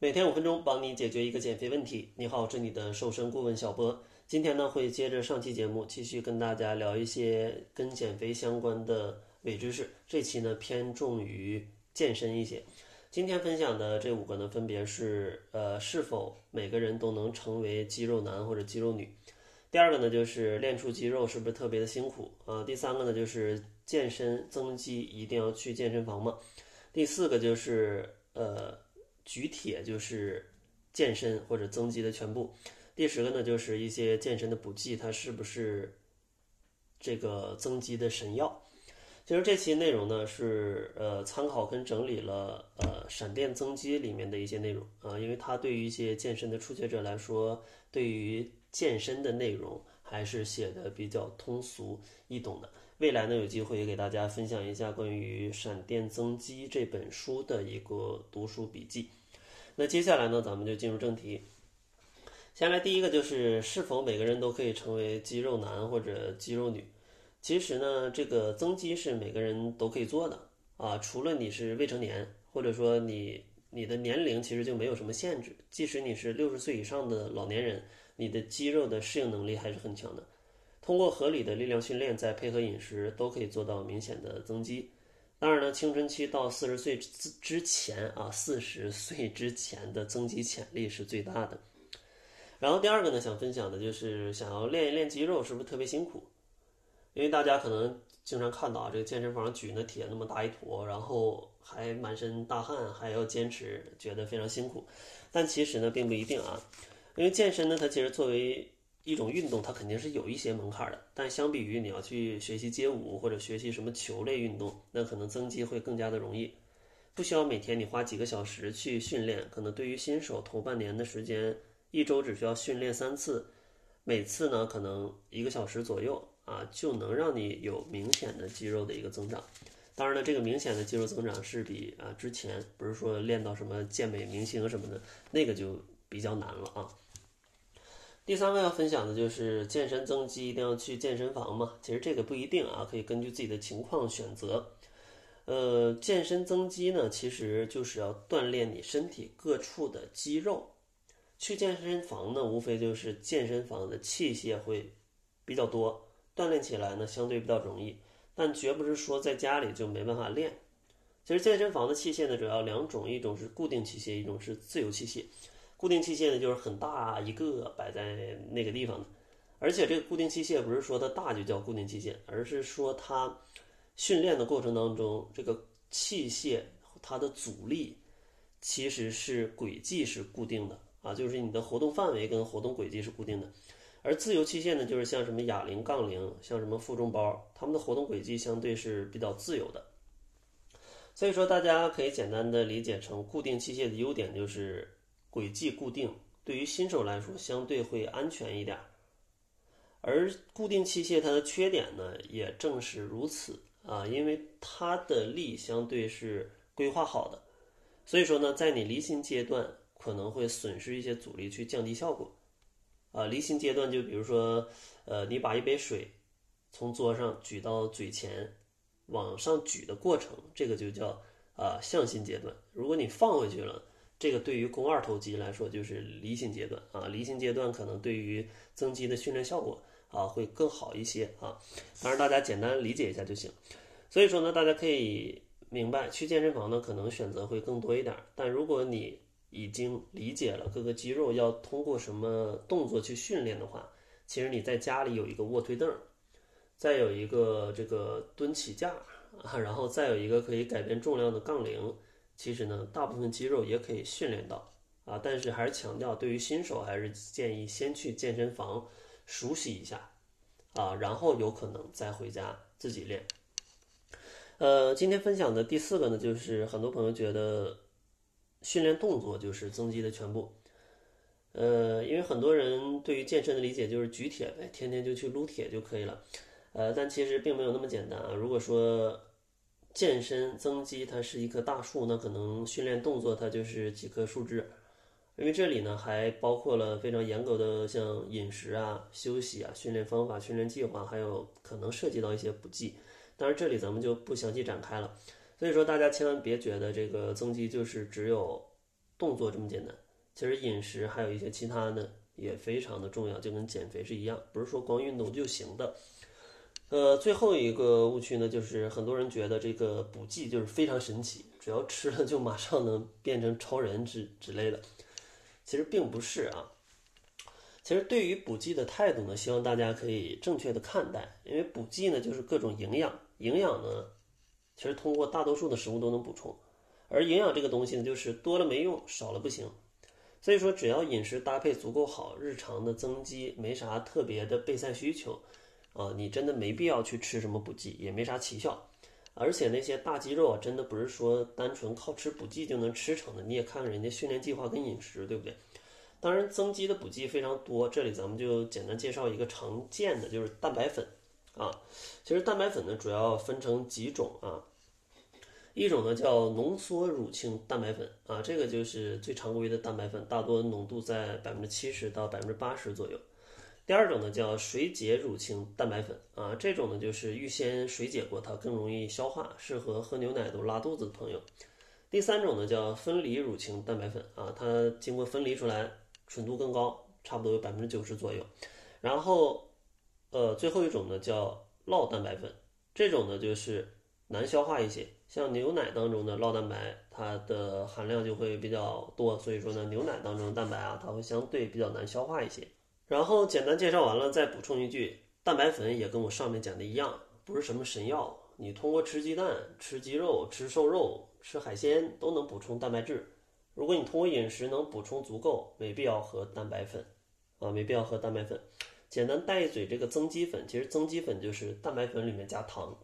每天五分钟，帮你解决一个减肥问题。你好，我是你的瘦身顾问小波。今天呢，会接着上期节目，继续跟大家聊一些跟减肥相关的伪知识。这期呢，偏重于健身一些。今天分享的这五个呢，分别是：呃，是否每个人都能成为肌肉男或者肌肉女？第二个呢，就是练出肌肉是不是特别的辛苦啊？第三个呢，就是健身增肌一定要去健身房吗？第四个就是呃。举铁就是健身或者增肌的全部。第十个呢，就是一些健身的补剂，它是不是这个增肌的神药？其实这期内容呢是呃参考跟整理了呃闪电增肌里面的一些内容啊，因为它对于一些健身的初学者来说，对于健身的内容还是写的比较通俗易懂的。未来呢有机会也给大家分享一下关于《闪电增肌》这本书的一个读书笔记。那接下来呢，咱们就进入正题。先来第一个就是是否每个人都可以成为肌肉男或者肌肉女？其实呢，这个增肌是每个人都可以做的啊，除了你是未成年，或者说你你的年龄其实就没有什么限制。即使你是六十岁以上的老年人，你的肌肉的适应能力还是很强的。通过合理的力量训练，再配合饮食，都可以做到明显的增肌。当然呢，青春期到四十岁之之前啊，四十岁之前的增肌潜力是最大的。然后第二个呢，想分享的就是想要练一练肌肉，是不是特别辛苦？因为大家可能经常看到啊，这个健身房举那铁那么大一坨，然后还满身大汗，还要坚持，觉得非常辛苦。但其实呢，并不一定啊，因为健身呢，它其实作为一种运动，它肯定是有一些门槛的，但相比于你要去学习街舞或者学习什么球类运动，那可能增肌会更加的容易，不需要每天你花几个小时去训练，可能对于新手头半年的时间，一周只需要训练三次，每次呢可能一个小时左右啊，就能让你有明显的肌肉的一个增长。当然了，这个明显的肌肉增长是比啊之前不是说练到什么健美明星什么的，那个就比较难了啊。第三个要分享的就是健身增肌一定要去健身房嘛？其实这个不一定啊，可以根据自己的情况选择。呃，健身增肌呢，其实就是要锻炼你身体各处的肌肉。去健身房呢，无非就是健身房的器械会比较多，锻炼起来呢相对比较容易，但绝不是说在家里就没办法练。其实健身房的器械呢，主要两种，一种是固定器械，一种是自由器械。固定器械呢，就是很大一个摆在那个地方的，而且这个固定器械不是说它大就叫固定器械，而是说它训练的过程当中，这个器械它的阻力其实是轨迹是固定的啊，就是你的活动范围跟活动轨迹是固定的。而自由器械呢，就是像什么哑铃、杠铃，像什么负重包，它们的活动轨迹相对是比较自由的。所以说，大家可以简单的理解成固定器械的优点就是。轨迹固定，对于新手来说相对会安全一点，而固定器械它的缺点呢，也正是如此啊，因为它的力相对是规划好的，所以说呢，在你离心阶段可能会损失一些阻力去降低效果，啊，离心阶段就比如说，呃，你把一杯水从桌上举到嘴前，往上举的过程，这个就叫啊向心阶段，如果你放回去了。这个对于肱二头肌来说就是离心阶段啊，离心阶段可能对于增肌的训练效果啊会更好一些啊。当然大家简单理解一下就行。所以说呢，大家可以明白，去健身房呢可能选择会更多一点。但如果你已经理解了各个肌肉要通过什么动作去训练的话，其实你在家里有一个卧推凳，再有一个这个蹲起架啊，然后再有一个可以改变重量的杠铃。其实呢，大部分肌肉也可以训练到啊，但是还是强调，对于新手还是建议先去健身房熟悉一下啊，然后有可能再回家自己练。呃，今天分享的第四个呢，就是很多朋友觉得训练动作就是增肌的全部。呃，因为很多人对于健身的理解就是举铁呗，天天就去撸铁就可以了。呃，但其实并没有那么简单啊。如果说健身增肌，它是一棵大树，那可能训练动作它就是几棵树枝，因为这里呢还包括了非常严格的像饮食啊、休息啊、训练方法、训练计划，还有可能涉及到一些补剂。当然这里咱们就不详细展开了。所以说大家千万别觉得这个增肌就是只有动作这么简单，其实饮食还有一些其他的也非常的重要，就跟减肥是一样，不是说光运动就行的。呃，最后一个误区呢，就是很多人觉得这个补剂就是非常神奇，只要吃了就马上能变成超人之之类的。其实并不是啊。其实对于补剂的态度呢，希望大家可以正确的看待，因为补剂呢就是各种营养，营养呢其实通过大多数的食物都能补充，而营养这个东西呢，就是多了没用，少了不行。所以说，只要饮食搭配足够好，日常的增肌没啥特别的备赛需求。啊，你真的没必要去吃什么补剂，也没啥奇效。而且那些大肌肉啊，真的不是说单纯靠吃补剂就能吃成的。你也看看人家训练计划跟饮食，对不对？当然，增肌的补剂非常多，这里咱们就简单介绍一个常见的，就是蛋白粉。啊，其实蛋白粉呢，主要分成几种啊。一种呢叫浓缩乳清蛋白粉啊，这个就是最常规的蛋白粉，大多浓度在百分之七十到百分之八十左右。第二种呢叫水解乳清蛋白粉啊，这种呢就是预先水解过，它更容易消化，适合喝牛奶都拉肚子的朋友。第三种呢叫分离乳清蛋白粉啊，它经过分离出来，纯度更高，差不多有百分之九十左右。然后，呃，最后一种呢叫酪蛋白粉，这种呢就是难消化一些，像牛奶当中的酪蛋白，它的含量就会比较多，所以说呢牛奶当中的蛋白啊，它会相对比较难消化一些。然后简单介绍完了，再补充一句，蛋白粉也跟我上面讲的一样，不是什么神药。你通过吃鸡蛋、吃鸡肉、吃瘦肉、吃海鲜都能补充蛋白质。如果你通过饮食能补充足够，没必要喝蛋白粉，啊，没必要喝蛋白粉。简单带一嘴这个增肌粉，其实增肌粉就是蛋白粉里面加糖，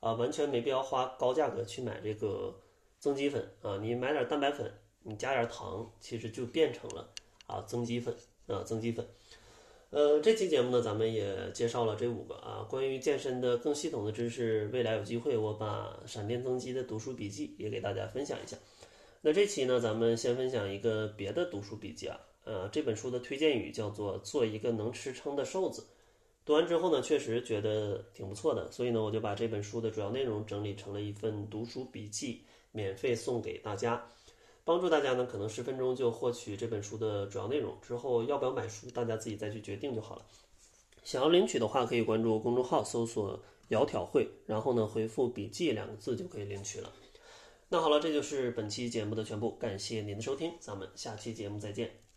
啊，完全没必要花高价格去买这个增肌粉啊。你买点蛋白粉，你加点糖，其实就变成了啊增肌粉啊增肌粉。呃，这期节目呢，咱们也介绍了这五个啊，关于健身的更系统的知识。未来有机会，我把闪电增肌的读书笔记也给大家分享一下。那这期呢，咱们先分享一个别的读书笔记啊，呃，这本书的推荐语叫做“做一个能吃撑的瘦子”。读完之后呢，确实觉得挺不错的，所以呢，我就把这本书的主要内容整理成了一份读书笔记，免费送给大家。帮助大家呢，可能十分钟就获取这本书的主要内容。之后要不要买书，大家自己再去决定就好了。想要领取的话，可以关注公众号，搜索“窈窕会”，然后呢回复“笔记”两个字就可以领取了。那好了，这就是本期节目的全部，感谢您的收听，咱们下期节目再见。